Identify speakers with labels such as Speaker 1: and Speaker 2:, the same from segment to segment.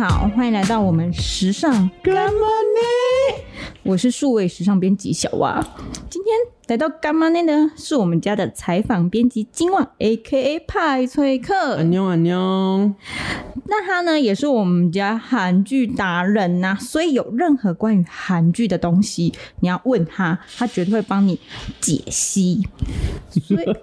Speaker 1: 好，欢迎来到我们时尚干嘛呢？我是数位时尚编辑小蛙，今天来到干嘛呢呢？是我们家的采访编辑金旺，A.K.A. 派崔克。
Speaker 2: 安妞安妞，
Speaker 1: 那他呢也是我们家韩剧达人呐、啊，所以有任何关于韩剧的东西，你要问他，他绝对会帮你解析。所以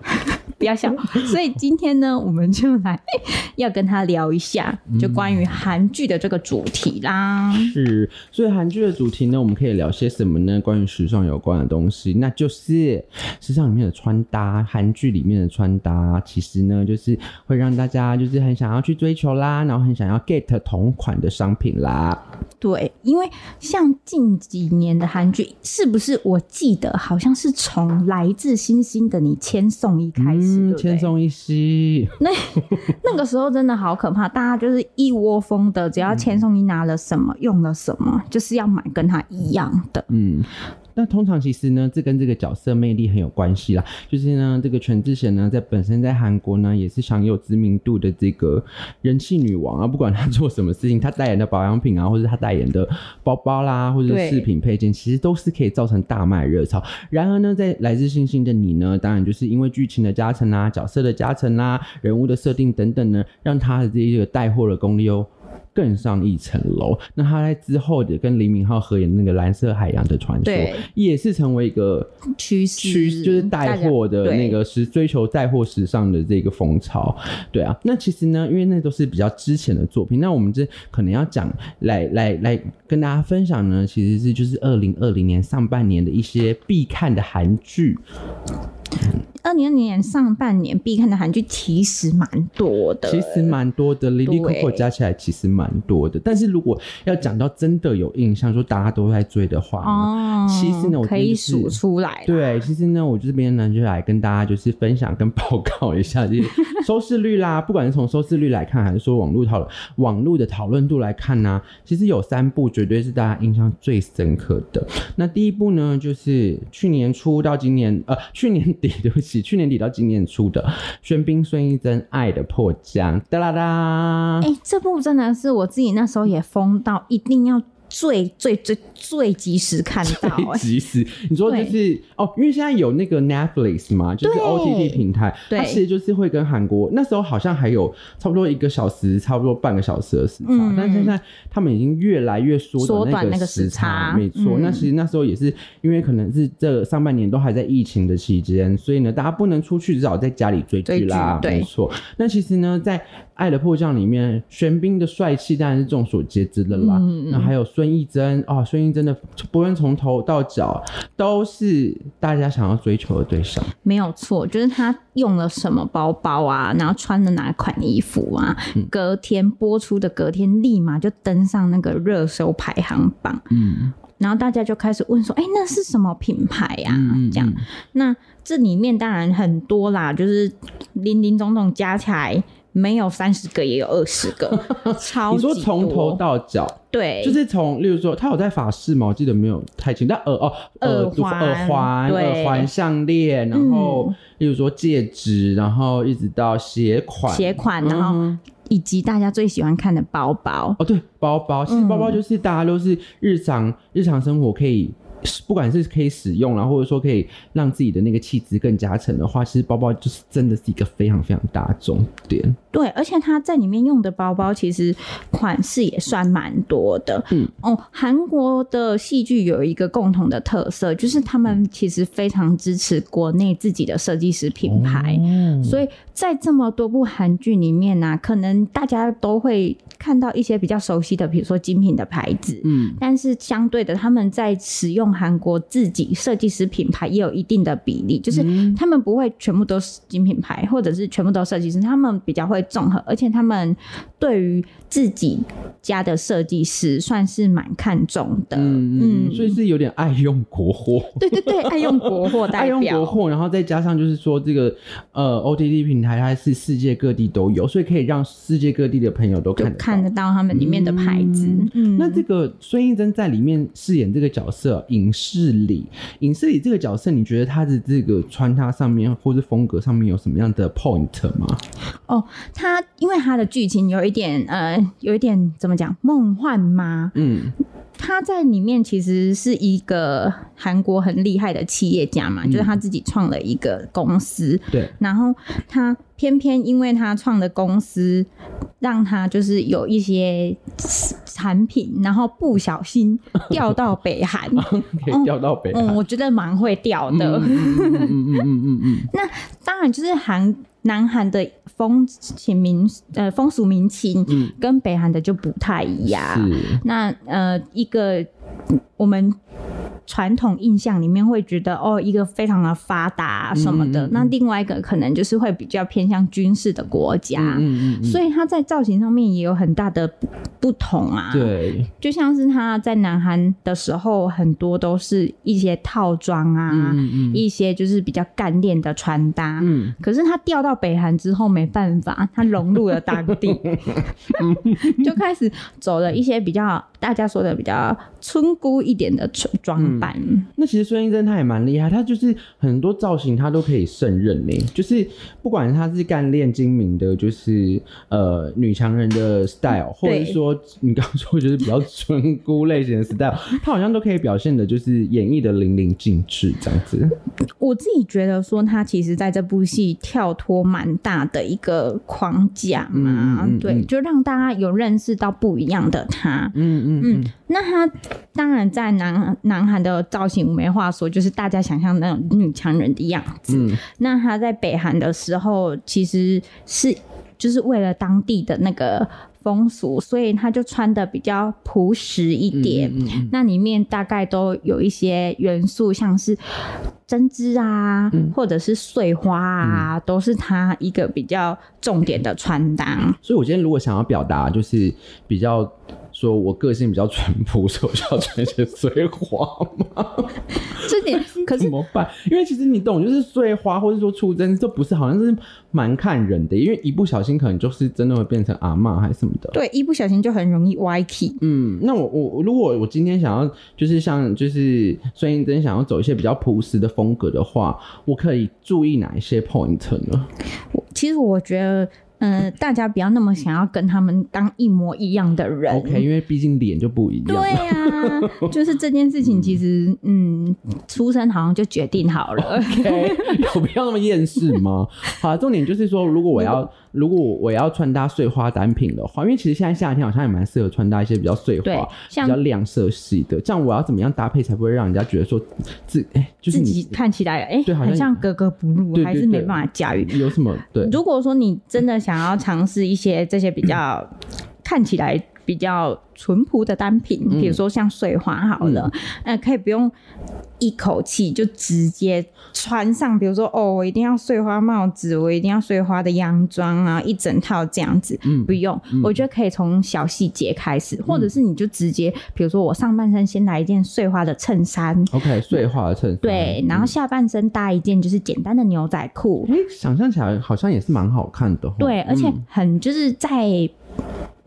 Speaker 1: 不要笑。所以今天呢，我们就来 要跟他聊一下，就关于韩剧的这个主题啦。
Speaker 2: 是，所以韩剧的主题呢，我们可以聊些什么呢？关于时尚有关的东西，那就是。时尚里面的穿搭，韩剧里面的穿搭，其实呢，就是会让大家就是很想要去追求啦，然后很想要 get 同款的商品啦。
Speaker 1: 对，因为像近几年的韩剧，是不是？我记得好像是从《来自星星的你》千颂伊开始，
Speaker 2: 嗯，千松一吸。
Speaker 1: 那那个时候真的好可怕，大家就是一窝蜂的，只要千松一拿了什么，用了什么，就是要买跟他一样的。嗯。
Speaker 2: 那通常其实呢，这跟这个角色魅力很有关系啦。就是呢，这个全智贤呢，在本身在韩国呢，也是享有知名度的这个人气女王啊。不管她做什么事情，她代言的保养品啊，或者她代言的包包啦，或者饰品配件，其实都是可以造成大卖热潮。然而呢，在来自星星的你呢，当然就是因为剧情的加成啊，角色的加成啦，人物的设定等等呢，让她的这一个带货的功力哦。更上一层楼。那他在之后的跟李敏镐合演的那个《蓝色海洋的传说》，也是成为一个趋势，就是带货的那个时追求带货时尚的这个风潮。对啊，那其实呢，因为那都是比较之前的作品，那我们这可能要讲来来来跟大家分享呢，其实是就是二零二零年上半年的一些必看的韩剧。
Speaker 1: 二零二零年上半年必看的韩剧其实蛮多的，
Speaker 2: 其实蛮多的，Lily Coco 加起来其实蛮多的。但是如果要讲到真的有印象，说大家都在追的话，哦，其实呢，我、就是、
Speaker 1: 可以数出来。
Speaker 2: 对，其实呢，我这边呢就来跟大家就是分享跟报告一下就是收视率啦。不管是从收视率来看，还是说网络讨论网络的讨论度来看呢、啊，其实有三部绝对是大家印象最深刻的。那第一部呢，就是去年初到今年呃去年底，对不起，去年底到今年初的玄彬孙艺珍《爱的迫降》哒啦啦，
Speaker 1: 哎、欸，这部真的是我自己那时候也疯到一定要。最最最最及时看到、欸，
Speaker 2: 最及时。你说就是哦，因为现在有那个 Netflix 嘛，就是 OTT 平台，对，它其实就是会跟韩国那时候好像还有差不多一个小时，差不多半个小时的时差，嗯、但现在他们已经越来越缩短那个时差，没错、嗯。那其实那时候也是因为可能是这上半年都还在疫情的期间，所以呢，大家不能出去，只好在家里追剧啦，没错。那其实呢，在《爱的迫降》里面，玄彬的帅气当然是众所皆知的啦。嗯、那还有孙艺珍啊，孙艺珍的不论从头到脚都是大家想要追求的对象。
Speaker 1: 没有错，就是他用了什么包包啊，然后穿的哪款衣服啊，嗯、隔天播出的隔天立马就登上那个热搜排行榜。嗯，然后大家就开始问说：“哎、欸，那是什么品牌呀、啊？”嗯、这样，那这里面当然很多啦，就是林林总总加起来。没有三十个，也有二十个，超。你说从头到脚，对，就是从，例如说，他有在法式吗？我记得没有太清，但耳哦，耳环、耳环、耳环、项链，然后、嗯，例如说戒指，然后一直到鞋款、鞋款，然后、嗯、以及大家最喜欢看的包包。
Speaker 2: 哦，对，包包，其实包包就是大家都是日常、嗯、日常生活可以。不管是可以使用，然后或者说可以让自己的那个气质更加成的话，其实包包就是真的是一个非常非常大的重点。
Speaker 1: 对，而且它在里面用的包包其实款式也算蛮多的。嗯哦，韩国的戏剧有一个共同的特色，就是他们其实非常支持国内自己的设计师品牌，哦，所以在这么多部韩剧里面呢，啊，可能大家都会看到一些比较熟悉的，比如说精品的牌子。嗯，但是相对的，他们在使用韩国自己设计师品牌也有一定的比例，就是他们不会全部都是精品牌，或者是全部都设计师，他们比较会综合，而且他们对于自己家的设计师算是蛮看重的。嗯
Speaker 2: 嗯，所以是有点爱用国货。
Speaker 1: 对对对，爱用国货，
Speaker 2: 爱用国货，然后再加上就是说这个呃 OTT 平台它是世界各地都有，所以可以让世界各地的朋友都看得
Speaker 1: 看得到他们里面的牌子。嗯，
Speaker 2: 嗯那这个孙艺珍在里面饰演这个角色影视里，影视里这个角色，你觉得他的这个穿搭上面或是风格上面有什么样的 point 吗？
Speaker 1: 哦，他因为他的剧情有一点呃，有一点怎么讲梦幻吗？嗯。他在里面其实是一个韩国很厉害的企业家嘛，嗯、就是他自己创了一个公司。
Speaker 2: 对，
Speaker 1: 然后他偏偏因为他创的公司，让他就是有一些产品，然后不小心掉到北韩，
Speaker 2: 可以调到北韩。
Speaker 1: 嗯，我觉得蛮会掉的。嗯嗯嗯嗯嗯嗯。那当然就是韩。南韩的风情民呃风俗民情，跟北韩的就不太一样。是那呃一个我们。传统印象里面会觉得哦，一个非常的发达什么的，嗯嗯嗯，那另外一个可能就是会比较偏向军事的国家，嗯所以他在造型上面也有很大的不同啊。
Speaker 2: 对，
Speaker 1: 就像是他在南韩的时候，很多都是一些套装啊，嗯嗯嗯，一些就是比较干练的穿搭。嗯，可是他调到北韩之后没办法，他融入了当地，就开始走了一些比较大家说的比较村姑一点的
Speaker 2: 装那其实孙艺珍她也蛮厉害，她就是很多造型她都可以胜任呢。就是不管她是干练精明的，就是呃女强人的 style，或者是说你刚刚说就是比较村姑类型的 style，她好像都可以表现的，就是演绎的淋漓尽致这样子。
Speaker 1: 我自己觉得说她其实在这部戏跳脱蛮大的一个框架嘛，嗯嗯嗯对，就让大家有认识到不一样的她。嗯嗯嗯。那她当然在南南韩。的造型没话说，就是大家想象那种女强人的样子。嗯，那她在北韩的时候，其实是就是为了当地的那个风俗，所以她就穿的比较朴实一点。嗯嗯嗯，那里面大概都有一些元素，像是针织啊，嗯、或者是碎花啊，嗯、都是她一个比较重点的穿搭。
Speaker 2: 所以，我今天如果想要表达，就是比较。说我个性比较淳朴，所以我就要穿一些碎花吗？
Speaker 1: 这点 可是
Speaker 2: 怎么办？因为其实你懂，就是碎花或者说出针，这不是好像是蛮看人的，因为一不小心可能就是真的会变成阿嬷还是什么的。
Speaker 1: 对，一不小心就很容易歪起。
Speaker 2: 嗯，那我我如果我今天想要就是像就是孙艺珍想要走一些比较朴实的风格的话，我可以注意哪一些 point 呢？
Speaker 1: 我其实我觉得。嗯、呃，大家不要那么想要跟他们当一模一样的人。
Speaker 2: OK，因为毕竟脸就不一样。
Speaker 1: 对呀、啊，就是这件事情，其实嗯，出生好像就决定好了。
Speaker 2: OK，有必要那么厌世吗？好，重点就是说，如果我要。如果我要穿搭碎花单品的话，因为其实现在夏天好像也蛮适合穿搭一些比较碎花、比较亮色系的。这样我要怎么样搭配才不会让人家觉得说自哎、欸，就是你
Speaker 1: 自己看起来哎，好像，格格不入，还是没办法驾驭。
Speaker 2: 有什么？对，
Speaker 1: 如果说你真的想要尝试一些这些比较看起来比较淳朴的单品，比如说像碎花好了，嗯、呃，可以不用。一口气就直接穿上，比如说哦，我一定要碎花帽子，我一定要碎花的洋装啊，一整套这样子，嗯，不用，嗯、我觉得可以从小细节开始，嗯、或者是你就直接，比如说我上半身先来一件碎花的衬衫
Speaker 2: ，OK，碎花的衬衫，
Speaker 1: 对，然后下半身搭一件就是简单的牛仔裤，
Speaker 2: 哎、嗯，想象起来好像也是蛮好看的，
Speaker 1: 对，而且很就是在。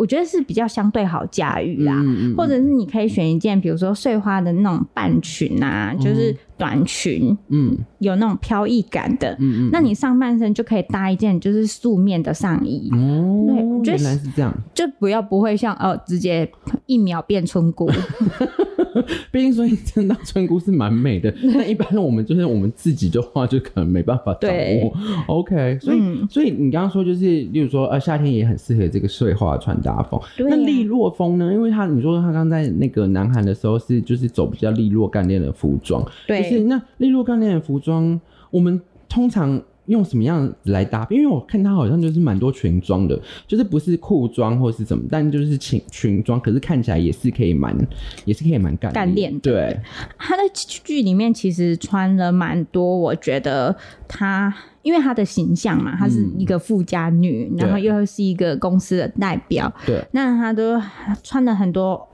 Speaker 1: 我觉得是比较相对好驾驭啦，嗯嗯、或者是你可以选一件，比如说碎花的那种半裙啊，嗯、就是短裙，嗯，有那种飘逸感的，嗯嗯，那你上半身就可以搭一件就是素面的上衣，哦，对，原
Speaker 2: 来是这样，
Speaker 1: 就不要不会像哦，直接一秒变村姑。
Speaker 2: 毕竟，所以真的村姑是蛮美的。那一般我们就是我们自己的话，就可能没办法掌握。OK，所以、嗯、所以你刚刚说就是，例如说，呃，夏天也很适合这个碎花穿搭风。啊、那利落风呢？因为他你说他刚在那个南韩的时候是就是走比较利落干练的服装。对，就是那利落干练的服装，我们通常。用什么样来搭配？因为我看她好像就是蛮多裙装的，就是不是裤装或是什么，但就是裙裙装，可是看起来也是可以蛮，也是可以蛮干
Speaker 1: 干练。
Speaker 2: 对，
Speaker 1: 他的剧里面其实穿了蛮多，我觉得他因为她的形象嘛，她是一个富家女，嗯、然后又是一个公司的代表，
Speaker 2: 对，
Speaker 1: 那她都穿了很多，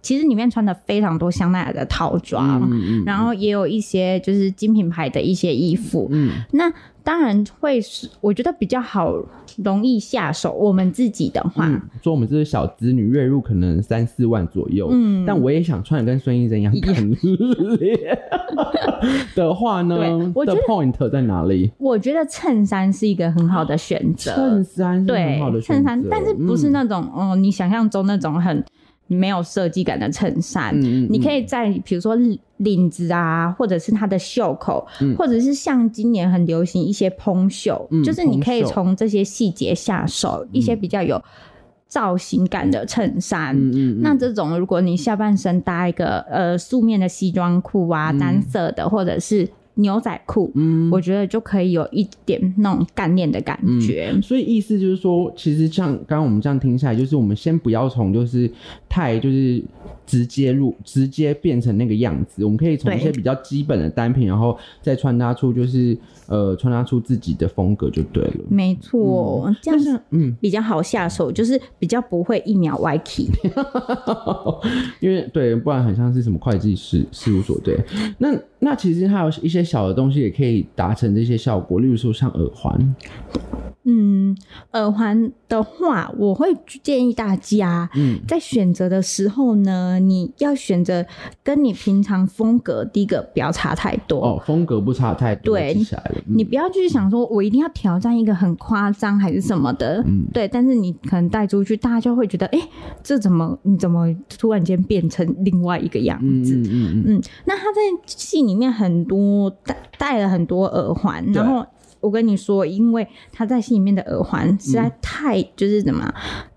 Speaker 1: 其实里面穿的非常多香奈儿的套装，嗯嗯嗯、然后也有一些就是精品牌的一些衣服，嗯，那。当然会是，我觉得比较好，容易下手。我们自己的话，
Speaker 2: 嗯、说我们这些小子女，月入可能三四万左右。嗯，但我也想穿的跟孙艺珍一样的话呢，我的 point 在哪里？
Speaker 1: 我觉得衬衫是一个很好的选择。
Speaker 2: 衬衫是很好的选择，衬衫，
Speaker 1: 但是不是那种哦、你想象中那种很。没有设计感的衬衫，嗯嗯、你可以在比如说领子啊，或者是它的袖口，嗯、或者是像今年很流行一些蓬袖，嗯、就是你可以从这些细节下手，嗯、一些比较有造型感的衬衫。那这种如果你下半身搭一个呃素面的西装裤啊，单色的，或者是。牛仔裤，嗯，我觉得就可以有一点那种干练的感觉。
Speaker 2: 嗯，所以意思就是说，其实像刚刚我们这样听下来，就是我们先不要从就是太就是直接入直接变成那个样子，我们可以从一些比较基本的单品，然后再穿搭出就是呃穿搭出自己的风格就对了。
Speaker 1: 没错，嗯，这样是嗯比较好下手，就是比较不会一秒歪 key。
Speaker 2: 因为对，不然很像是什么会计事事务所对。那那其实还有一些。小的东西也可以达成这些效果，例如说像耳环。
Speaker 1: 嗯，耳环的话，我会建议大家，嗯，在选择的时候呢，嗯、你要选择跟你平常风格第一个不要差太多
Speaker 2: 哦，风格不差太多。
Speaker 1: 对，嗯、你不要去想说我一定要挑战一个很夸张还是什么的，嗯，对。但是你可能带出去，大家就会觉得，哎、欸，这怎么你怎么突然间变成另外一个样子？嗯嗯嗯，嗯，嗯。那他在戏里面很多戴戴了很多耳环，然后。我跟你说，因为他在戏里面的耳环实在太、嗯、就是怎么，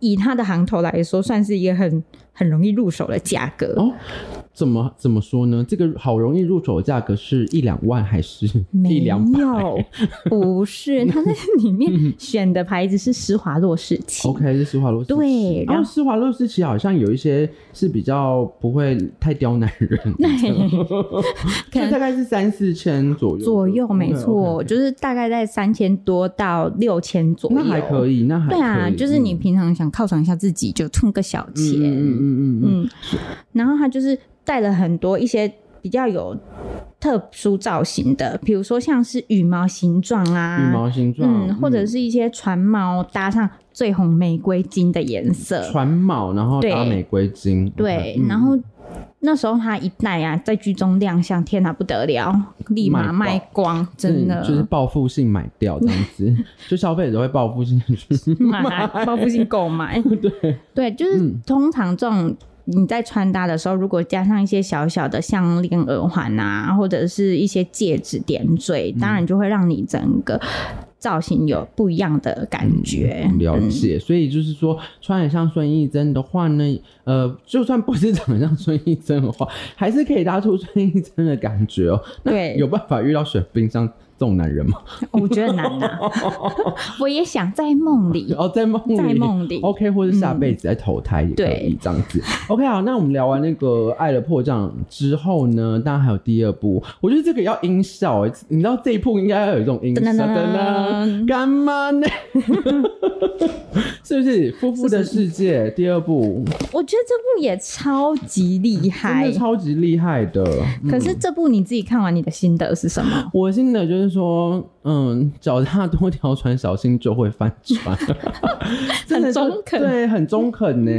Speaker 1: 以他的行头来说，算是一个很很容易入手的价格哦。
Speaker 2: 怎么怎么说呢？这个好容易入手的价格是一两万还是一
Speaker 1: 两有，不是，它在里面选的牌子是施华洛世奇。
Speaker 2: OK，是施华洛世奇。
Speaker 1: 对，
Speaker 2: 然后施华洛世奇好像有一些是比较不会太刁难人，可能大概是三四千左右。
Speaker 1: 左右没错.就是大概在三千多到六千左右。
Speaker 2: 那还可以，那还可以。对
Speaker 1: 啊，就是你平常想犒赏一下自己，就充个小钱。嗯嗯嗯。然后他就是。带了很多一些比较有特殊造型的，比如说像是羽毛形状啊，
Speaker 2: 羽毛形状，
Speaker 1: 嗯，或者是一些船帽搭上最红玫瑰金的颜色，
Speaker 2: 船帽然后搭玫瑰金，
Speaker 1: 对，对，然后那时候他一戴啊，在剧中亮相，天哪不得了，立马卖光，爆真的。
Speaker 2: 就是报复性买掉这样子，就消费者会报复性
Speaker 1: 买，报复性购买，
Speaker 2: 对。
Speaker 1: 对，就是通常这种。你在穿搭的时候，如果加上一些小小的项链、耳环啊，或者是一些戒指点缀，当然就会让你整个造型有不一样的感觉。
Speaker 2: 嗯、了解，嗯、所以就是说，穿得像孙艺珍的话呢，呃，就算不是长得像孙艺珍的话，还是可以搭出孙艺珍的感觉哦。对，有办法遇到雪冰上。这种男人吗？
Speaker 1: 我觉得难呐。我也想在梦里
Speaker 2: 哦，在梦里，在梦里。OK，或者下辈子再投胎也可以这样子。OK，好，那我们聊完那个《爱的迫降》之后呢，当然还有第二部。我觉得这个要音效哎，你知道这一部应该要有这种音效的呢？干嘛呢？是不是《夫妇的世界》第二部？
Speaker 1: 我觉得这部也超级厉害，
Speaker 2: 真的超级厉害的。
Speaker 1: 可是这部你自己看完，你的心得是什么？
Speaker 2: 我心得就是。说嗯，脚踏多条船，小心就会翻船。
Speaker 1: 很中肯，
Speaker 2: 对，很中肯呢。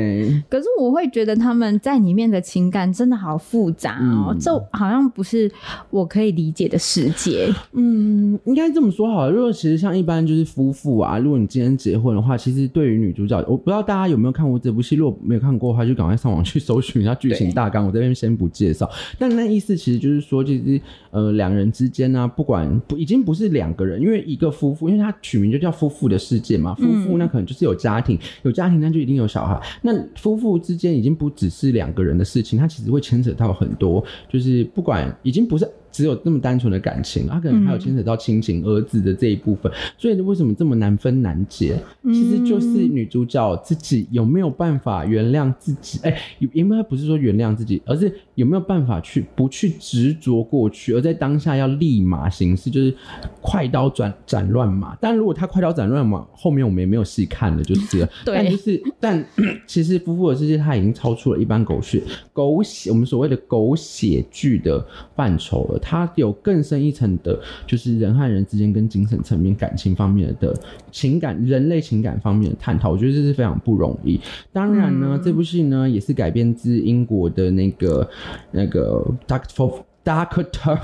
Speaker 1: 可是我会觉得他们在里面的情感真的好复杂哦，这、嗯、好像不是我可以理解的世界。
Speaker 2: 嗯，应该这么说好了。如果其实像一般就是夫妇啊，如果你今天结婚的话，其实对于女主角，我不知道大家有没有看过这部戏。如果没有看过的话，就赶快上网去搜寻一下剧情 大纲。我这边先不介绍。但那意思其实就是说，其实呃，两人之间呢、啊，不管不。已经不是两个人，因为一个夫妇，因为他取名就叫夫妇的世界嘛。夫妇那可能就是有家庭，有家庭那就一定有小孩。那夫妇之间已经不只是两个人的事情，它其实会牵扯到很多，就是不管已经不是只有那么单纯的感情，他可能还有牵扯到亲情、儿子的这一部分。所以为什么这么难分难解？其实就是女主角自己有没有办法原谅自己？哎、欸，因为不是说原谅自己，而是有没有办法去不去执着过去，而在当下要立马行事，就是快刀斩斩乱麻。但如果他快刀斩乱麻，后面我们也没有细看了，就是了。对，但就是但 其实《夫妇的世界》它已经超出了一般狗血狗血，我们所谓的狗血剧的范畴了。它有更深一层的，就是人和人之间跟精神层面、感情方面的情感、人类情感方面的探讨。我觉得这是非常不容易。当然呢，嗯、这部戏呢也是改编自英国的那个那个 Doctor Doctor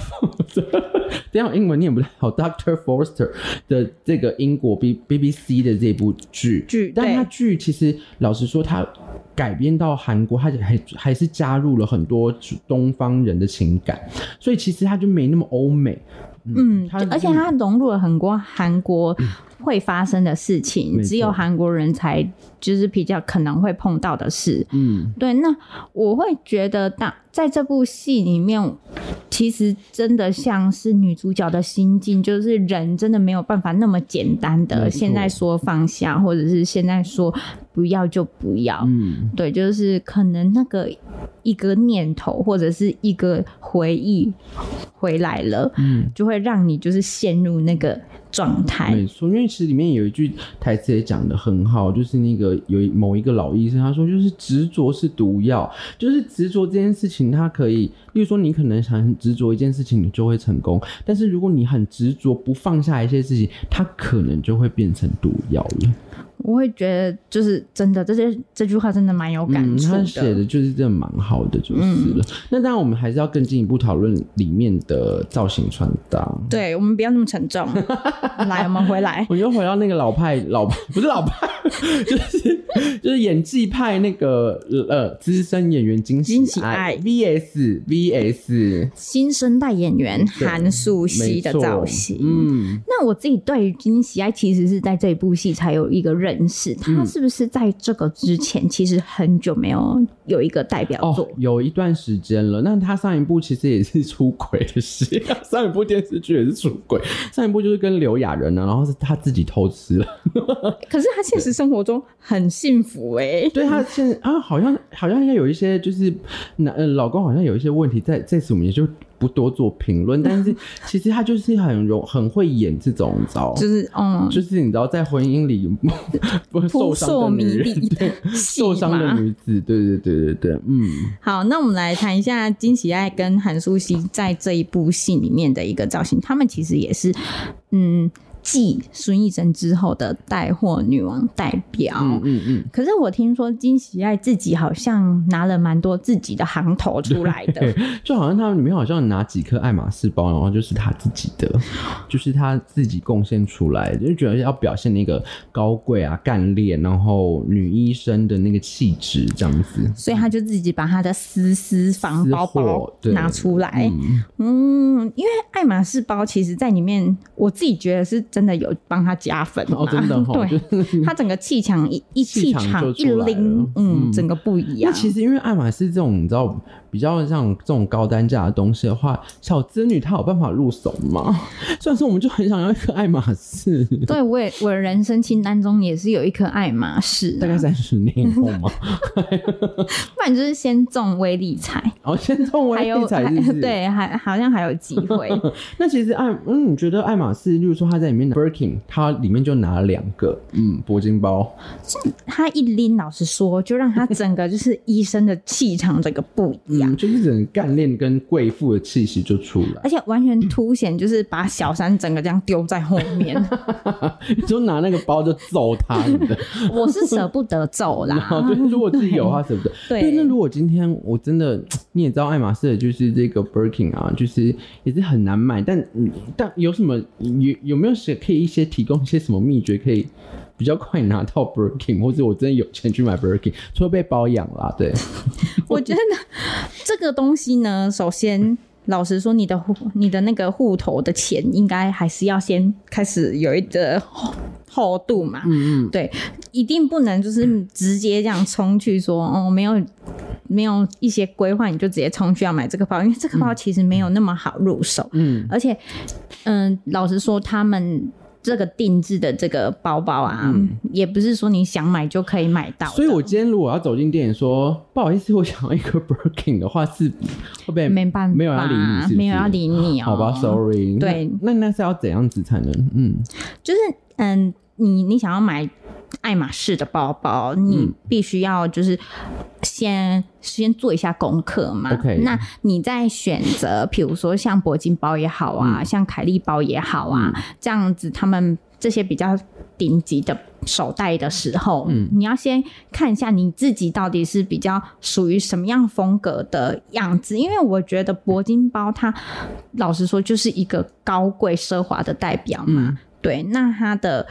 Speaker 2: 这样英文念不太好。Doctor Forster 的这个英国 B B B C 的这部剧剧，但它剧其实老实说，它改编到韩国，它还还是加入了很多东方人的情感，所以其实它就没那么欧美。
Speaker 1: 嗯，它而且它融入了很多韩国会发生的事情，嗯、只有韩国人才就是比较可能会碰到的事。嗯，对。那我会觉得，当在这部戏里面，其实真的像是女主角的心境，就是人真的没有办法那么简单的现在说放下，或者是现在说不要就不要。嗯，对，就是可能那个一个念头或者是一个回忆回来了，嗯，就会让你就是陷入那个。状态
Speaker 2: 没错，因为其实里面有一句台词也讲得很好，就是那个有某一个老医生他说，就是执着是毒药，就是执着这件事情，它可以，例如说你可能想很执着一件事情，你就会成功，但是如果你很执着不放下一些事情，它可能就会变成毒药了。
Speaker 1: 我会觉得，就是真的，这些这句话真的蛮有感触的。
Speaker 2: 他写的就是真的蛮好的，就是了。嗯、那当然，我们还是要更进一步讨论里面的造型穿搭。
Speaker 1: 对，我们不要那么沉重。来，我们回来。
Speaker 2: 我又回到那个老派，老派不是老派，就是就是演技派那个呃资深演员金喜爱，喜爱 VS VS
Speaker 1: 新生代演员韩素希的造型。嗯，那我自己对于金喜爱，其实是在这一部戏才有一个认。认识他是不是在这个之前，其实很久没有有一个代表作，
Speaker 2: 哦、有一段时间了。那他上一部其实也是出轨的戏，上一部电视剧也是出轨，上一部就是跟刘亚仁呢，然后是他自己偷吃了。
Speaker 1: 可是他现实生活中很幸福哎、欸，
Speaker 2: 对他现啊，好像好像应该有一些就是男老公好像有一些问题，在在此我们也就。不多做评论，但是其实他就是很容很会演这种，你知道就是嗯，就是你知道在婚姻里 不受伤的女人，对，受伤的女子，对对对对对，嗯。
Speaker 1: 好，那我们来谈一下金喜爱跟韩素汐在这一部戏里面的一个造型，他们其实也是嗯。继孙艺珍之后的带货女王代表，嗯嗯嗯。可是我听说金喜爱自己好像拿了蛮多自己的行头出来的，
Speaker 2: 就好像他们里面好像拿几颗爱马仕包，然后就是他自己的，就是他自己贡献出来，就觉得要表现那个高贵啊、干练，然后女医生的那个气质这样子。
Speaker 1: 所以他就自己把他的私私房包包拿出来，嗯，嗯，因为爱马仕包其实在里面，我自己觉得是。真的有帮他加分
Speaker 2: 哦，真的、哦、
Speaker 1: 对，他整个气场一一气场一拎，嗯，整个不一样。那
Speaker 2: 其实因为爱马仕这种，你知道。比较像这种高单价的东西的话，小资女她有办法入手吗？虽然说我们就很想要一颗爱马仕。
Speaker 1: 对，我也我的人生清单中也是有一颗爱马仕、啊，
Speaker 2: 大概三十年后吗？
Speaker 1: 不然就是先中威力财，
Speaker 2: 哦，先中威力彩是是，
Speaker 1: 对，还好像还有机会。
Speaker 2: 那其实爱，嗯，你觉得爱马仕，就是说他在里面的 Birkin，他里面就拿了两个，嗯，铂金包，
Speaker 1: 他一拎，老实说，就让他整个就是医生的气场整个不一样。
Speaker 2: 嗯、就是整个干练跟贵妇的气息就出来，
Speaker 1: 而且完全凸显，就是把小三整个这样丢在后面，
Speaker 2: 你就拿那个包就揍他的。
Speaker 1: 我是舍不得揍啦，
Speaker 2: 对，如果自己有的话舍不得。对，对，那如果今天我真的，你也知道爱马仕的就是这个 Birkin 啊，就是也是很难买，但但有什么有有没有谁可以一些提供一些什么秘诀可以？比较快拿到 Birkin，或者我真的有钱去买 Birkin，除了被包养啦。对，
Speaker 1: 我觉得 这个东西呢，首先老实说，你的户、你的那个户头的钱，应该还是要先开始有一个厚度嘛。嗯嗯，对，一定不能就是直接这样冲去说，哦，没有。没有一些规划，你就直接冲去要买这个包，因为这个包其实没有那么好入手。嗯，而且，嗯、呃，老实说，他们。这个定制的这个包包啊，嗯、也不是说你想买就可以买到。
Speaker 2: 所以我今天如果要走进店里说不好意思，我想要一个 Birkin 的话，是会不会
Speaker 1: 没办法，
Speaker 2: 没有要理你是不是，
Speaker 1: 没有要理你哦。
Speaker 2: 好吧，Sorry。
Speaker 1: 对，
Speaker 2: 那那是要怎样子才能？嗯，
Speaker 1: 就是嗯，你你想要买。爱马仕的包包，你必须要就是先、嗯、先做一下功课嘛。那你在选择，比如说像铂金包也好啊，嗯、像凯利包也好啊，嗯、这样子，他们这些比较顶级的手袋的时候，嗯，你要先看一下你自己到底是比较属于什么样风格的样子，因为我觉得铂金包它老实说就是一个高贵奢华的代表嘛。嗯、对，那它的，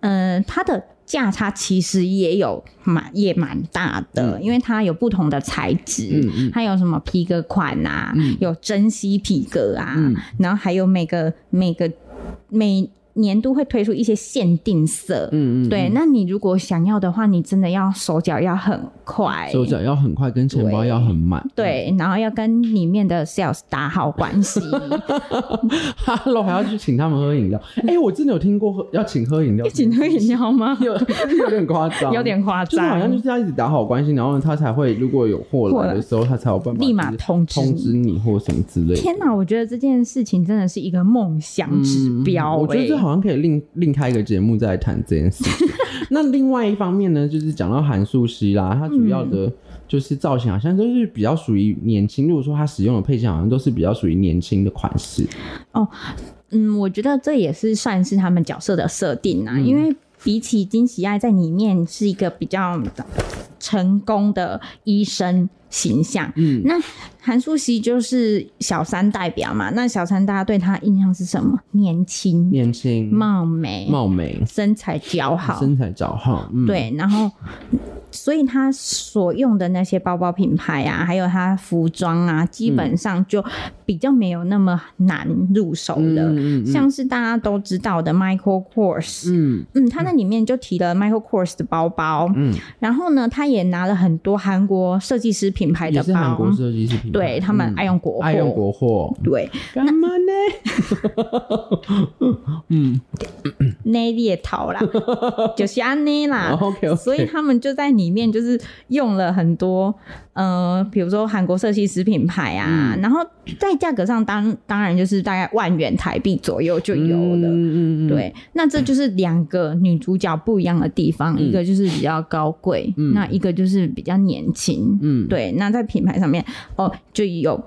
Speaker 1: 嗯、呃，它的。价差其实也有蛮也蛮大的，嗯、因为它有不同的材质，嗯嗯、它有什么皮革款啊，嗯、有珍稀皮革啊，嗯、然后还有每个每个每。年度会推出一些限定色，嗯嗯，对。那你如果想要的话，你真的要手脚要很快，
Speaker 2: 手脚要很快，跟钱包要很满，
Speaker 1: 对。然后要跟里面的 sales 打好关系。
Speaker 2: 哈喽，还要去请他们喝饮料？哎，我真的有听过喝要请喝饮料，
Speaker 1: 请喝饮料吗？
Speaker 2: 有，有点夸张，
Speaker 1: 有点夸张，
Speaker 2: 就好像就是要一直打好关系，然后他才会如果有货来的时候，他才有办法
Speaker 1: 立马通知
Speaker 2: 通知你或什么之类的。
Speaker 1: 天哪，我觉得这件事情真的是一个梦想指标，
Speaker 2: 我觉得。好像可以另另开一个节目再来谈这件事情。那另外一方面呢，就是讲到韩素希啦，它主要的就是造型好像都是比较属于年轻。如果说它使用的配件好像都是比较属于年轻的款式。
Speaker 1: 哦，嗯，我觉得这也是算是他们角色的设定啊，嗯、因为比起金喜爱在里面是一个比较成功的医生。形象，嗯，那韩素汐就是小三代表嘛。那小三大家对她印象是什么？年轻、
Speaker 2: 年轻、
Speaker 1: 貌美、
Speaker 2: 貌美、
Speaker 1: 身材姣好、
Speaker 2: 身材姣好。嗯、
Speaker 1: 对，然后。所以她所用的那些包包品牌啊，还有她服装啊，基本上就比较没有那么难入手的。嗯嗯、像是大家都知道的 Michael Kors，嗯嗯，他那里面就提了 Michael Kors 的包包，嗯，然后呢，他也拿了很多韩国设计师品牌的包，
Speaker 2: 韩国设计师品牌，
Speaker 1: 对他们爱用国货，
Speaker 2: 爱用国货，
Speaker 1: 对，
Speaker 2: 干嘛呢？
Speaker 1: 嗯，那也淘啦，就是安内啦
Speaker 2: ，OK.
Speaker 1: 所以他们就在你。里面就是用了很多，呃，比如说韩国设计师品牌啊，嗯、然后在价格上当当然就是大概万元台币左右就有了。嗯嗯对，那这就是两个女主角不一样的地方，嗯、一个就是比较高贵，嗯、那一个就是比较年轻。嗯，对，那在品牌上面哦，就有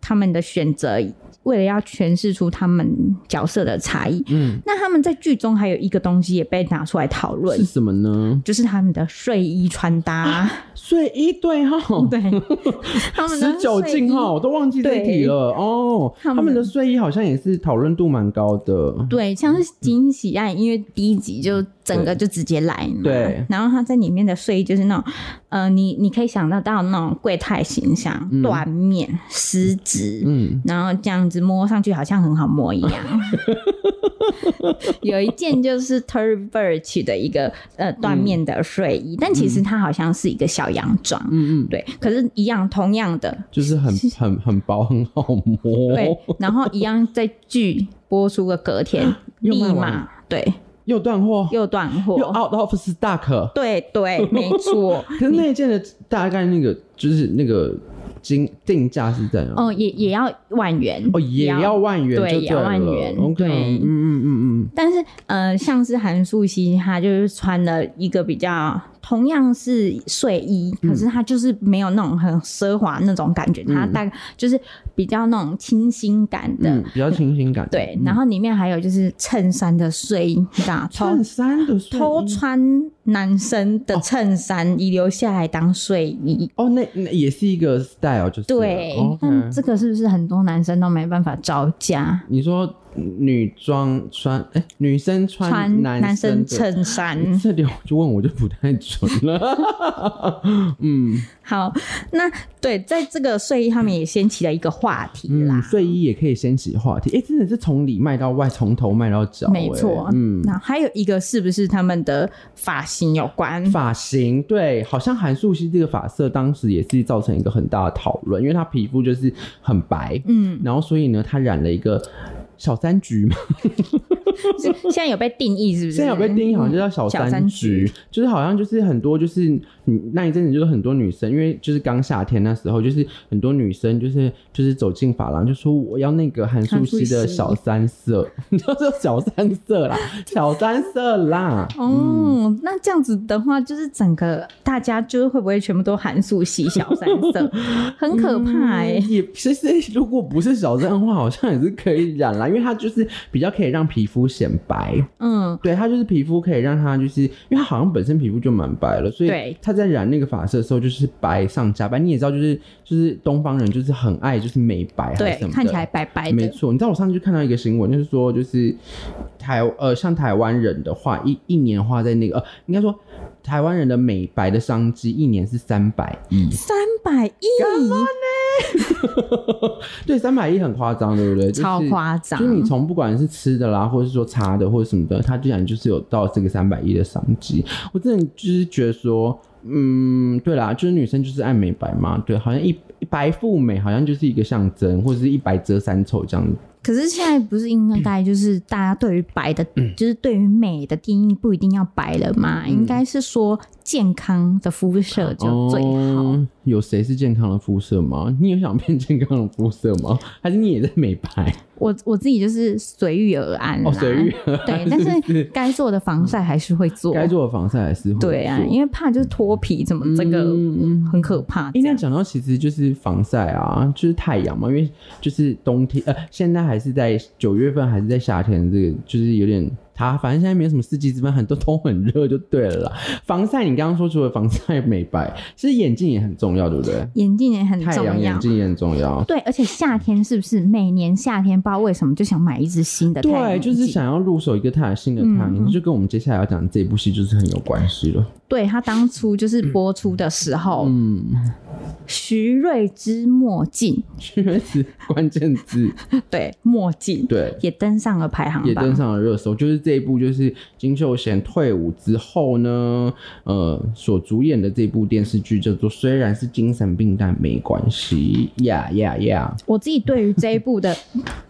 Speaker 1: 他们的选择。为了要诠释出他们角色的差异，嗯，那他们在剧中还有一个东西也被拿出来讨论，
Speaker 2: 是什么呢？
Speaker 1: 就是他们的睡衣穿搭。啊、
Speaker 2: 睡衣对哈，
Speaker 1: 对，他们
Speaker 2: 十九进号，我都忘记这一题了。哦。他们，他们的睡衣好像也是讨论度蛮高的，
Speaker 1: 对，像是惊喜爱，因为第一集就整个就直接来嘛，
Speaker 2: 对。
Speaker 1: 然后它在里面的睡衣就是那种，呃，你你可以想得到那种柜台形象，缎面、丝质，嗯，然后这样子。摸上去好像很好摸一样。有一件就是 Tory Burch 的一个呃缎面的睡衣，嗯、但其实它好像是一个小洋装。嗯嗯，对。可是，一样同样的，
Speaker 2: 就是很很很薄，很好摸。
Speaker 1: 对。然后一样在剧播出的隔天，立马对
Speaker 2: 又断货，
Speaker 1: 又断货，
Speaker 2: 又 out of stock。
Speaker 1: 对对，没错。
Speaker 2: 可是那一件的大概那个就是那个。金定价是怎样？
Speaker 1: 哦，也也要万元
Speaker 2: 哦，也要万元，
Speaker 1: 对，也要万元。对，嗯嗯嗯嗯。但是呃，像是韩素汐，她就是穿了一个比较。同样是睡衣，可是它就是没有那种很奢华那种感觉，嗯、它大概就是比较那种清新感的，
Speaker 2: 嗯、比较清新感。
Speaker 1: 对，然后里面还有就是衬衫的睡衣，你知道
Speaker 2: 衬衫的睡衣，
Speaker 1: 偷穿男生的衬衫遗留下来当睡衣。
Speaker 2: 哦，那那也是一个 style，就是
Speaker 1: 对。那 Okay 这个是不是很多男生都没办法招架？
Speaker 2: 你说。女装穿，哎、欸，女生穿男生
Speaker 1: 衬衫，
Speaker 2: 这点我就问我就不太准了。嗯，
Speaker 1: 好，那对，在这个睡衣上面也掀起了一个话题啦。
Speaker 2: 嗯、睡衣也可以掀起话题，哎、欸，真的是从里卖到外，从头卖到脚，
Speaker 1: 没错。嗯，那还有一个是不是他们的发型有关？
Speaker 2: 发型对，好像韩素汐这个发色当时也是造成一个很大的讨论，因为她皮肤就是很白，嗯，然后所以呢，她染了一个。小三橘嘛，
Speaker 1: 现在有被定义是不是？
Speaker 2: 现在有被定义，好像就叫小三橘，就是好像就是很多就是你那一阵子就是很多女生，因为就是刚夏天那时候，就是很多女生就是就是走进发廊就说我要那个韩素汐的小三色，你知道这小三色啦，小三色啦。
Speaker 1: 哦、嗯，那这样子的话，就是整个大家就是会不会全部都韩素汐小三色，很可怕哎、欸。
Speaker 2: 也其实如果不是小三的话，好像也是可以染啦。因为它就是比较可以让皮肤显白，嗯，对，它就是皮肤可以让它就是，因为它好像本身皮肤就蛮白了，所以它在染那个发色的时候就是白上加白。你也知道，就是就是东方人就是很爱就是美白，对，
Speaker 1: 看起来白白的。
Speaker 2: 没错，你知道我上次就看到一个新闻，就是说就是台呃像台湾人的话，一一年花在那个呃应该说台湾人的美白的商机一年是三百亿，
Speaker 1: 三百亿，干嘛
Speaker 2: 呢？对，三百亿很夸张，对不对？
Speaker 1: 超夸张。
Speaker 2: 就你从不管是吃的啦，或者是说擦的，或者什么的，它居然就是有到这个三百亿的商机。我真的就是觉得说，嗯，对啦，就是女生就是爱美白嘛，对，好像一一白富美，好像就是一个象征，或者是一白遮三丑这样子。
Speaker 1: 可是现在不是应该就是大家对于白的，嗯、就是对于美的定义不一定要白了吗？嗯、应该是说健康的肤色就最好。哦、
Speaker 2: 有谁是健康的肤色吗？你有想变健康的肤色吗？还是你也在美白？
Speaker 1: 我我自己就是随遇而安啦，随遇而安。对，但是该做的防晒还是会做，
Speaker 2: 该做的防晒还是会做。
Speaker 1: 对啊，因为怕就是脱皮，怎么这个很可怕。
Speaker 2: 应该讲到其实就是防晒啊，就是太阳嘛，因为就是冬天呃，现在还是在九月份，还是在夏天，这个就是有点。它反正现在没有什么四季之分，很多都很热就对了啦。防晒，你刚刚说除了防晒美白，其实眼镜也很重要，对不对？
Speaker 1: 眼镜也很重要，太阳眼
Speaker 2: 镜也很重要。
Speaker 1: 对，而且夏天是不是每年夏天不知道为什么就想买一支新的太阳镜？
Speaker 2: 对，就是想要入手一个太阳新的太阳眼镜，就跟我们接下来要讲的这部戏就是很有关系了。
Speaker 1: 对，他当初就是播出的时候，嗯，徐睿之墨镜，
Speaker 2: 徐睿之关键字，
Speaker 1: 对，墨镜，
Speaker 2: 对，
Speaker 1: 也登上了排行榜，
Speaker 2: 也登上了热搜。就是这一部，就是金秀贤退伍之后呢，呃，所主演的这部电视剧叫做《虽然是精神病，但没关系》呀呀呀！
Speaker 1: 我自己对于这一部的，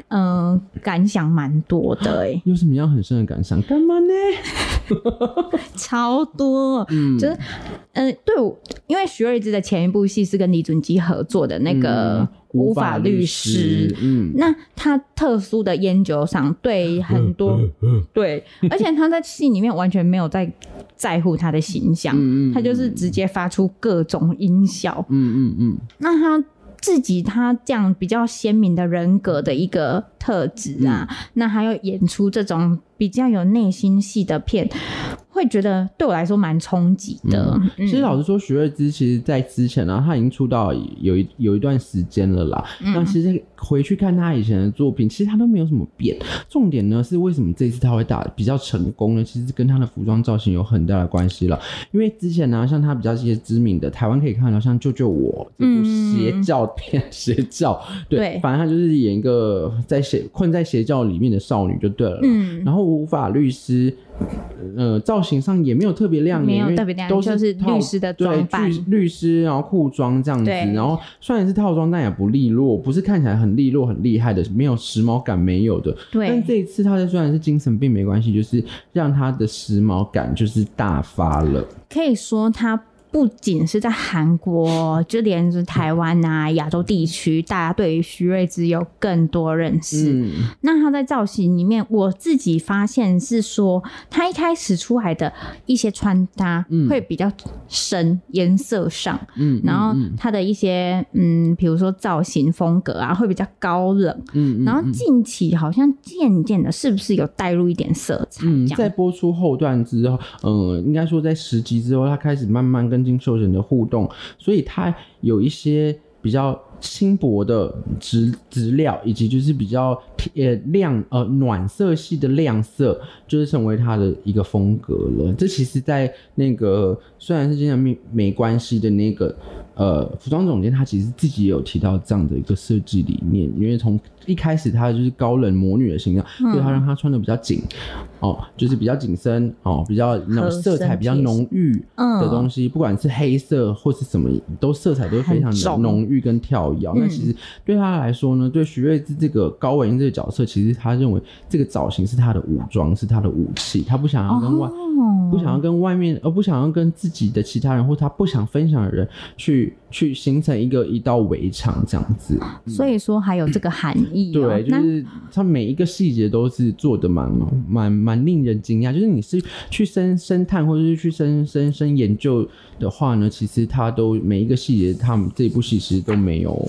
Speaker 1: 嗯、呃，感想蛮多的、欸，哎，
Speaker 2: 有什么样很深的感想？干嘛呢？
Speaker 1: 超多，嗯，就是，嗯、呃，对，因为徐睿知的前一部戏是跟李准基合作的那个《无法律师》，嗯，那他特殊的烟酒嗓对很多，对，而且他在戏里面完全没有在在乎他的形象，嗯，他就是直接发出各种音效，嗯嗯嗯，那他自己他这样比较鲜明的人格的一个特质啊，嗯、那还有演出这种。比较有内心戏的片，会觉得对我来说蛮冲击的。嗯嗯、
Speaker 2: 其实老实说，徐瑞芝其实在之前呢、啊，他已经出道有一有一段时间了啦。嗯、那其实回去看他以前的作品，其实他都没有什么变。重点呢是为什么这次他会打比较成功呢？其实跟他的服装造型有很大的关系了。因为之前呢、啊，像他比较一些知名的台湾可以看到，像《救救我》这部邪教片，嗯、邪教对，对反正他就是演一个在邪困在邪教里面的少女就对了。嗯，然后。无法律师，呃，造型上也没有特别亮眼，
Speaker 1: 没有特别亮眼，都是律师的装扮，
Speaker 2: 对，律师然后裤装这样子，然后虽然是套装，但也不利落，不是看起来很利落很厉害的，没有时髦感，没有的。对，但这一次他的虽然是精神病没关系，就是让他的时髦感就是大发了，
Speaker 1: 可以说他。不仅是在韩国，就连是台湾啊、亚洲地区，大家对于徐睿知有更多认识。嗯、那他在造型里面，我自己发现是说，他一开始出来的一些穿搭会比较深，颜色上，嗯，然后他的一些嗯，比如说造型风格啊，会比较高冷，嗯，然后近期好像渐渐的，是不是有带入一点色彩？嗯，
Speaker 2: 在播出后段之后，嗯，应该说在十集之后，他开始慢慢跟金秀贤的互动，所以他有一些比较轻薄的质质料，以及就是比较呃亮呃暖色系的亮色，就是成为它的一个风格了。这其实，在那个虽然是今天没没关系的那个呃服装总监，他其实自己也有提到这样的一个设计理念，因为从一开始他就是高冷魔女的形象，所以他让他穿的比较紧哦，就是比较紧身哦，比较那种色彩比较浓郁的东西，不管是黑色或是什么，都色彩都非常的浓郁跟跳跃。那其实对他来说呢，对徐睿智这个高文英这个角色，其实他认为这个造型是他的武装，是他的武器，他不想要跟外不想要跟外面，而不想要跟自己的其他人或他不想分享的人去去形成一个一道围墙这样子。
Speaker 1: 所以说还有这个含义。
Speaker 2: 对，就是他每一个细节都是做的蛮蛮蛮令人惊讶。就是你是去深深探或者是去深深深研究的话呢，其实他都每一个细节，他们这部戏其实都没有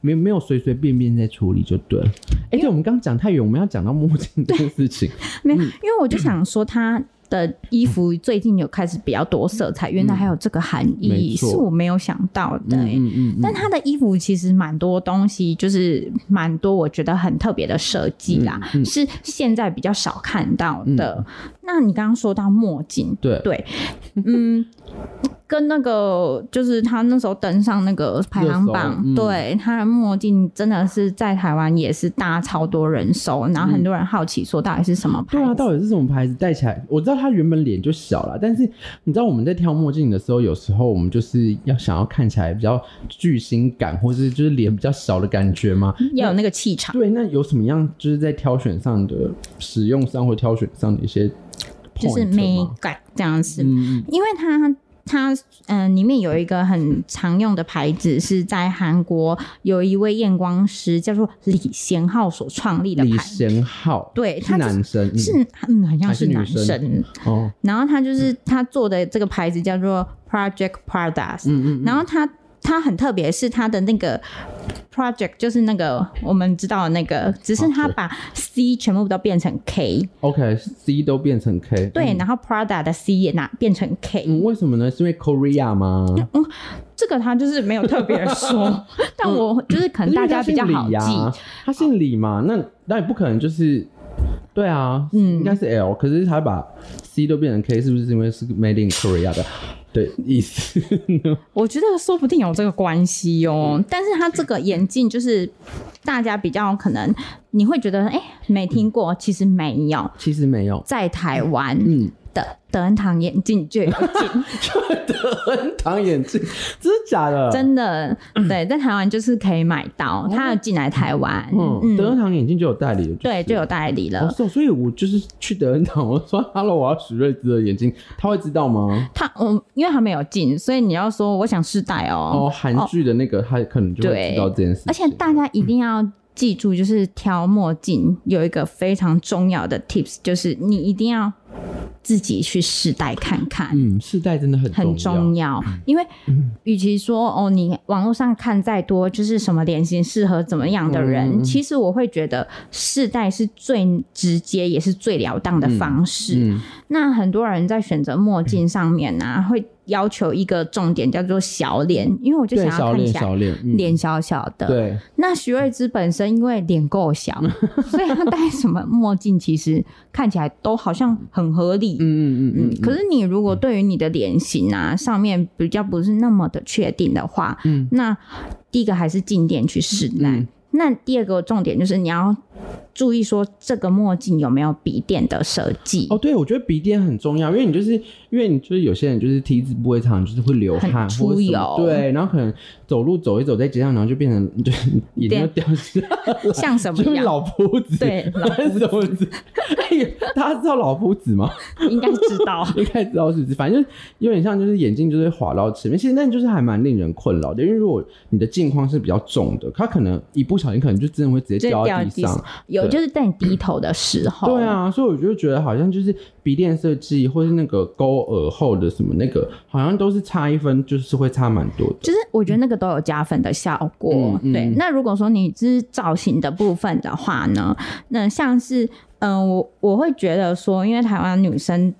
Speaker 2: 没没有随随便便在处理就对了。哎，对，我们刚刚讲太远，我们要讲到墨镜这件事情。
Speaker 1: 没有，因为我就想说他。的衣服最近有开始比较多色彩，原来还有这个含义，是我没有想到的。嗯嗯，但他的衣服其实蛮多东西，就是蛮多我觉得很特别的设计啦，是现在比较少看到的。那你刚刚说到墨镜，对对，嗯。跟那个就是他那时候登上那个排行榜，嗯、对他的墨镜真的是在台湾也是大超多人收，然后很多人好奇说到底是什么牌子？
Speaker 2: 对啊，到底是什么牌子？戴起来我知道他原本脸就小了，但是你知道我们在挑墨镜的时候，有时候我们就是要想要看起来比较巨星感，或是就是脸比较小的感觉吗？
Speaker 1: 要有那个气场。
Speaker 2: 对，那有什么样就是在挑选上的使用上或挑选上的一些
Speaker 1: 就是美感这样子，嗯、因为他。它嗯、呃，里面有一个很常用的牌子，是在韩国有一位验光师叫做李贤浩所创立的牌。
Speaker 2: 李贤浩，
Speaker 1: 对，
Speaker 2: 他是男生，
Speaker 1: 是嗯，好像是男生哦。然后他就是他做的这个牌子叫做 Project Prada，嗯，嗯嗯，然后他。它很特别，是它的那个 project，就是那个我们知道的那个，只是它把 C 全部都变成 K。
Speaker 2: OK，C 都变成 K。
Speaker 1: 对，然后 Prada 的 C 也拿变成 K。
Speaker 2: 嗯，为什么呢？是因为 Korea 吗？
Speaker 1: 嗯，这个他就是没有特别说，但我就是可能大家比较好记。
Speaker 2: 他姓李嘛，那那也不可能就是。对啊，嗯，应该是 L，可是他把 C 都变成 K，是不是因为是 Made in Korea 的？对，意思。
Speaker 1: 我觉得说不定有这个关系哦。但是他这个眼镜就是大家比较可能你会觉得哎、欸、没听过，其实没有，
Speaker 2: 其实没有
Speaker 1: 在台湾，嗯。的德恩堂眼镜就有进，
Speaker 2: 德恩堂眼镜，真的假的？
Speaker 1: 真的，对，在台湾就是可以买到，他要进来台湾，
Speaker 2: 嗯，德恩堂眼镜就有代理了，
Speaker 1: 对，就有代理了。
Speaker 2: 所以，我就是去德恩堂，我说 “hello，，我要许睿知的眼镜，他会知道吗？
Speaker 1: 他，嗯，因为他没有进，所以你要说我想试戴哦。
Speaker 2: 哦，韩剧的那个，他可能就会知道这件事。
Speaker 1: 而且大家一定要记住，就是挑墨镜有一个非常重要的 tips，就是你一定要。自己去试戴看看，
Speaker 2: 嗯，试戴真的很
Speaker 1: 很重要，因为与其说哦，你网络上看再多，就是什么脸型适合怎么样的人，嗯、其实我会觉得试戴是最直接也是最了当的方式。嗯嗯、那很多人在选择墨镜上面呢、啊，会。要求一个重点叫做小脸，因为我就想要看起来脸小小的。对，那徐睿知本身因为脸够小，所以他戴什么墨镜其实看起来都好像很合理。嗯嗯嗯嗯。可是你如果对于你的脸型啊上面比较不是那么的确定的话，嗯，那第一个还是进店去试戴。嗯、那第二个重点就是你要。注意说这个墨镜有没有鼻垫的设计
Speaker 2: 哦？对，我觉得鼻垫很重要，因为你就是因为你就是有些人就是 T 字部位常就是会流汗、
Speaker 1: 出油，
Speaker 2: 对，然后可能走路走一走在街上，然后就变成就眼睛 掉下来，
Speaker 1: 像什么样？
Speaker 2: 老夫子，
Speaker 1: 对，老夫子。
Speaker 2: 哎，大家知道老夫子吗？
Speaker 1: 应该知道，
Speaker 2: 应该知道是不是？反正就是有点像，就是眼镜就是滑到前面，其实那就是还蛮令人困扰的，因为如果你的镜框是比较重的，它可能一不小心可能就真的会直接掉到地上，
Speaker 1: 有。就是在你低头的时候，
Speaker 2: 对啊，所以我就觉得好像就是鼻垫设计，或是那个勾耳后的什么那个，好像都是差一分，就是会差蛮多的。
Speaker 1: 就是我觉得那个都有加分的效果。嗯、对，那如果说你是造型的部分的话呢，那像是嗯、呃，我我会觉得说，因为台湾女生、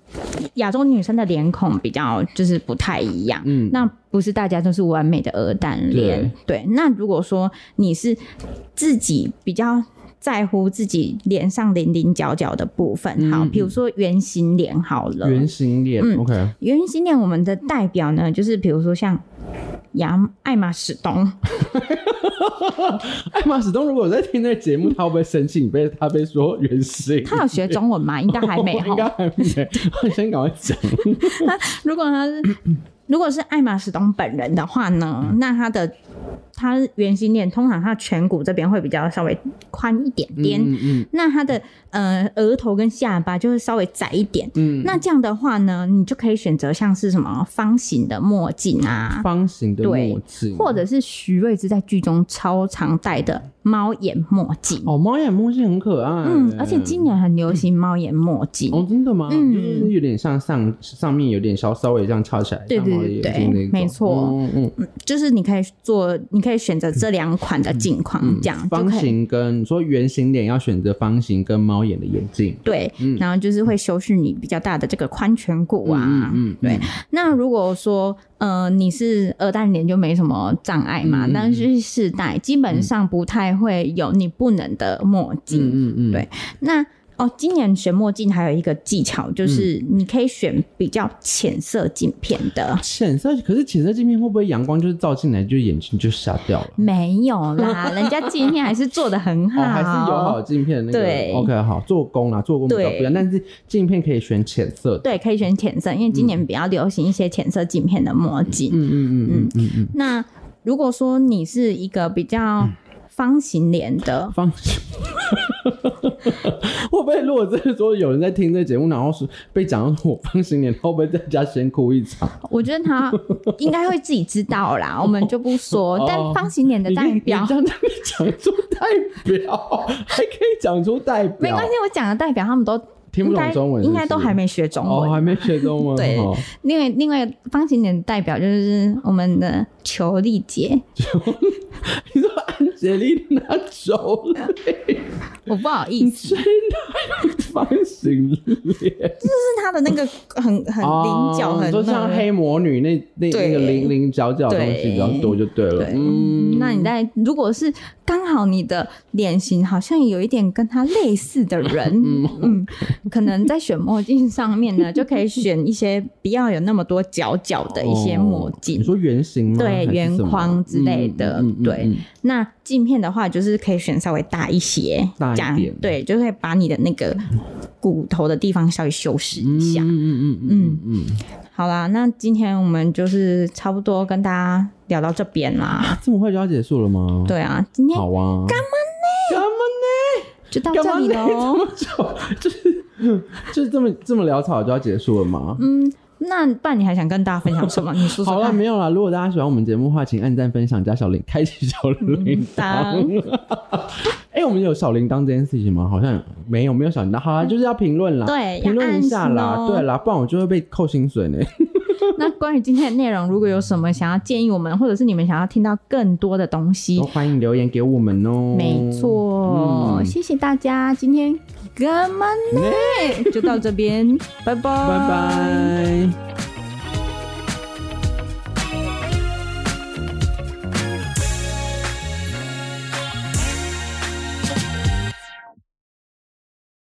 Speaker 1: 亚洲女生的脸孔比较就是不太一样，嗯，那不是大家都是完美的鹅蛋脸，对，对。那如果说你是自己比较在乎自己脸上棱棱角角的部分，嗯、好，比如说圆形脸好了，
Speaker 2: 圆形脸、嗯、，OK，
Speaker 1: 圆形脸我们的代表呢，就是比如说像杨艾玛史东。
Speaker 2: 艾玛史东如果在听那个节目，他会不会生气？你被他被说原始？
Speaker 1: 他有学中文吗？应该还没，
Speaker 2: 应该还没。先赶快讲。
Speaker 1: 如果他是，如果是艾玛史东本人的话呢？那他的。它圆形脸，通常它颧骨这边会比较稍微宽一点点，嗯嗯，那它的呃额头跟下巴就会稍微窄一点，嗯，那这样的话呢，你就可以选择像是什么方形的墨镜啊，
Speaker 2: 方形的墨镜，
Speaker 1: 或者是徐瑞芝在剧中超常戴的猫眼墨镜。
Speaker 2: 哦，猫眼墨镜很可爱，
Speaker 1: 嗯，而且今年很流行猫眼墨镜。
Speaker 2: 哦，真的吗？嗯，就是有点像上上面有点稍稍微这样翘起来，
Speaker 1: 对对对，没错，嗯。嗯，就是你可以做，你。可以选择这两款的镜框，这样、嗯嗯、
Speaker 2: 方形跟你说圆形脸要选择方形跟猫眼的眼镜，
Speaker 1: 对，嗯、然后就是会修饰你比较大的这个宽颧骨啊，嗯，嗯对。那如果说呃你是鹅蛋脸就没什么障碍嘛，嗯、但是试戴基本上不太会有你不能的墨镜，嗯嗯嗯，对，那。哦，今年选墨镜还有一个技巧，就是你可以选比较浅色镜片的。
Speaker 2: 浅色，可是浅色镜片会不会阳光就是照进来就眼睛就瞎掉了？
Speaker 1: 没有啦，人家镜片还是做的很好，
Speaker 2: 哦、还是有好镜片那个。对，OK，好，做工啦，做工比较不一样，但是镜片可以选浅色的。
Speaker 1: 对，可以选浅色，因为今年比较流行一些浅色镜片的墨镜。嗯嗯嗯嗯嗯嗯。嗯，那如果说你是一个比较方形脸的，
Speaker 2: 方形。会不会如果真的说有人在听这节目，然后是被讲到我方形脸，会不会在家先哭一场？
Speaker 1: 我觉得他应该会自己知道啦，我们就不说。但方形脸的代表，
Speaker 2: 讲出代表，还可以讲出代表，
Speaker 1: 没关系，我讲的代表他们都。
Speaker 2: 听不懂中文是不是？
Speaker 1: 应该都还没学中文，
Speaker 2: 哦，还没学中文。
Speaker 1: 对，另外另外方形脸代表就是我们的裘丽姐。
Speaker 2: 你说安洁莉娜裘丽？
Speaker 1: 我不好意思。
Speaker 2: 方形脸，
Speaker 1: 就是他的那个很很菱角，很
Speaker 2: 就像黑魔女那那那个棱棱角角的东西比较多就对了。
Speaker 1: 嗯，那你在如果是刚好你的脸型好像有一点跟他类似的人，嗯。可能在选墨镜上面呢，就可以选一些不要有那么多角角的一些墨镜。
Speaker 2: 哦，你说圆形吗？
Speaker 1: 对，圆框之类的。嗯嗯嗯嗯、对，那镜片的话，就是可以选稍微大一些，
Speaker 2: 大一点。
Speaker 1: 对，就会把你的那个骨头的地方稍微修饰一下。嗯嗯嗯嗯嗯嗯。好啦，那今天我们就是差不多跟大家聊到这边啦。
Speaker 2: 这么快就要结束了吗？
Speaker 1: 对啊，今天
Speaker 2: 好啊。
Speaker 1: 干嘛呢？
Speaker 2: 干嘛呢？
Speaker 1: 就到这里喽。
Speaker 2: 就是。就是这么这么潦草就要结束了吗？
Speaker 1: 嗯，那不然你还想跟大家分享什么？你说说。
Speaker 2: 好了，没有了。如果大家喜欢我们节目的话，请按赞、分享、加小铃，开启小铃铛。哎、欸，我们有小铃铛这件事情吗？好像没有，没有小铃铛。好了，就是要评论啦，
Speaker 1: 对，
Speaker 2: 评论一下啦，对啦，不然我就会被扣薪水呢。
Speaker 1: 那关于今天的内容，如果有什么想要建议我们，或者是你们想要听到更多的东西，
Speaker 2: 都欢迎留言给我们哦。
Speaker 1: 没错，嗯、谢谢大家，今天干嘛呢？就到这边，拜拜，
Speaker 2: 拜拜。